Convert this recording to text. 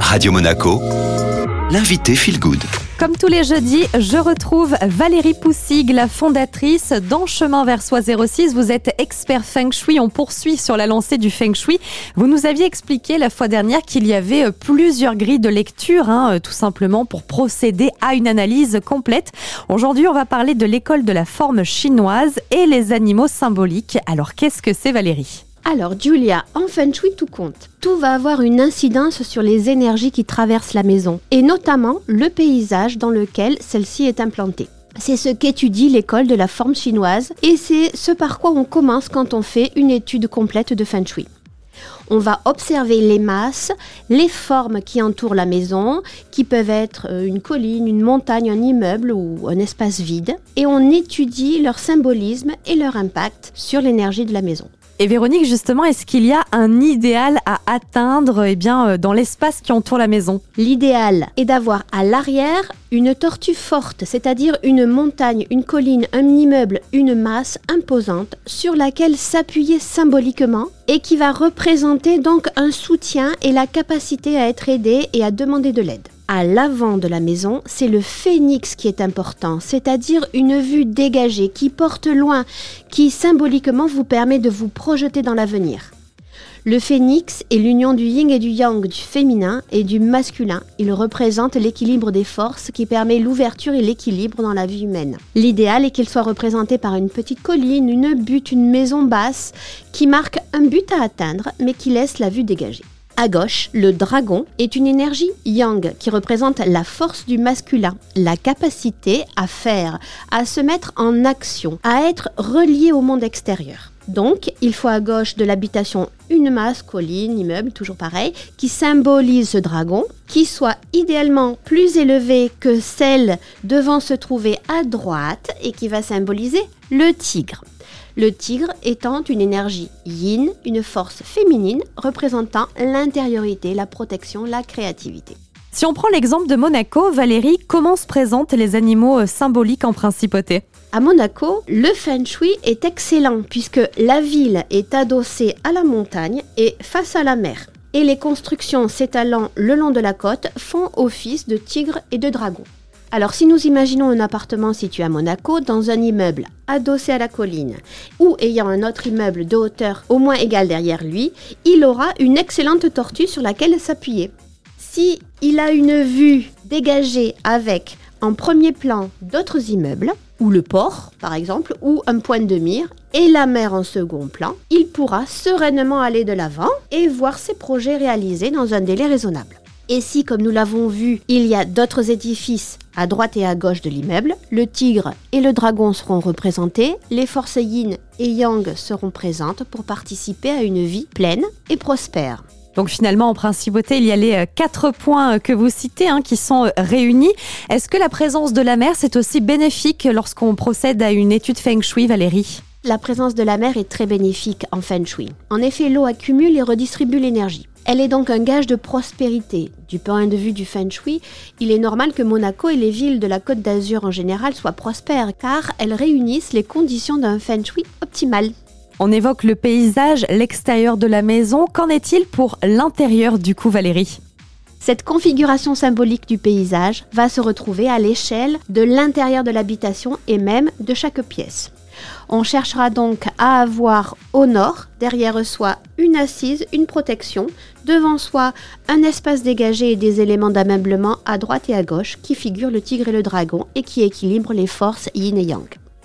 Radio Monaco, l'invité Feel Good. Comme tous les jeudis, je retrouve Valérie Poussig, la fondatrice dans Chemin vers Soi 06. Vous êtes expert Feng Shui. On poursuit sur la lancée du Feng Shui. Vous nous aviez expliqué la fois dernière qu'il y avait euh, plusieurs grilles de lecture, hein, euh, tout simplement pour procéder à une analyse complète. Aujourd'hui, on va parler de l'école de la forme chinoise et les animaux symboliques. Alors, qu'est-ce que c'est Valérie? Alors Julia, en feng shui tout compte. Tout va avoir une incidence sur les énergies qui traversent la maison, et notamment le paysage dans lequel celle-ci est implantée. C'est ce qu'étudie l'école de la forme chinoise, et c'est ce par quoi on commence quand on fait une étude complète de feng shui. On va observer les masses, les formes qui entourent la maison, qui peuvent être euh, une colline, une montagne, un immeuble ou un espace vide, et on étudie leur symbolisme et leur impact sur l'énergie de la maison. Et Véronique, justement, est-ce qu'il y a un idéal à atteindre eh bien, euh, dans l'espace qui entoure la maison? L'idéal est d'avoir à l'arrière une tortue forte, c'est-à-dire une montagne, une colline, un immeuble, une masse imposante sur laquelle s'appuyer symboliquement et qui va représenter donc un soutien et la capacité à être aidé et à demander de l'aide à l'avant de la maison, c'est le phénix qui est important, c'est-à-dire une vue dégagée qui porte loin, qui symboliquement vous permet de vous projeter dans l'avenir. Le phénix est l'union du yin et du yang, du féminin et du masculin. Il représente l'équilibre des forces qui permet l'ouverture et l'équilibre dans la vie humaine. L'idéal est qu'il soit représenté par une petite colline, une butte, une maison basse qui marque un but à atteindre mais qui laisse la vue dégagée. À gauche, le dragon est une énergie yang qui représente la force du masculin, la capacité à faire, à se mettre en action, à être relié au monde extérieur. Donc, il faut à gauche de l'habitation une masse, colline, immeuble, toujours pareil, qui symbolise ce dragon, qui soit idéalement plus élevé que celle devant se trouver à droite et qui va symboliser le tigre. Le tigre étant une énergie yin, une force féminine représentant l'intériorité, la protection, la créativité. Si on prend l'exemple de Monaco, Valérie, comment se présentent les animaux euh, symboliques en principauté? À Monaco, le feng shui est excellent puisque la ville est adossée à la montagne et face à la mer. Et les constructions s'étalant le long de la côte font office de tigre et de dragon. Alors si nous imaginons un appartement situé à Monaco dans un immeuble adossé à la colline ou ayant un autre immeuble de hauteur au moins égale derrière lui, il aura une excellente tortue sur laquelle s'appuyer. Si il a une vue dégagée avec en premier plan d'autres immeubles, ou le port par exemple, ou un point de mire, et la mer en second plan, il pourra sereinement aller de l'avant et voir ses projets réalisés dans un délai raisonnable. Et si, comme nous l'avons vu, il y a d'autres édifices à droite et à gauche de l'immeuble, le tigre et le dragon seront représentés, les forces yin et yang seront présentes pour participer à une vie pleine et prospère. Donc finalement, en principauté, il y a les euh, quatre points euh, que vous citez hein, qui sont euh, réunis. Est-ce que la présence de la mer, c'est aussi bénéfique lorsqu'on procède à une étude Feng Shui, Valérie? La présence de la mer est très bénéfique en Feng Shui. En effet, l'eau accumule et redistribue l'énergie. Elle est donc un gage de prospérité. Du point de vue du feng shui, il est normal que Monaco et les villes de la Côte d'Azur en général soient prospères car elles réunissent les conditions d'un feng shui optimal. On évoque le paysage, l'extérieur de la maison. Qu'en est-il pour l'intérieur du coup, Valérie? Cette configuration symbolique du paysage va se retrouver à l'échelle de l'intérieur de l'habitation et même de chaque pièce. On cherchera donc à avoir au nord, derrière soi, une assise, une protection, devant soi, un espace dégagé et des éléments d'ameublement à droite et à gauche qui figurent le tigre et le dragon et qui équilibrent les forces yin et yang.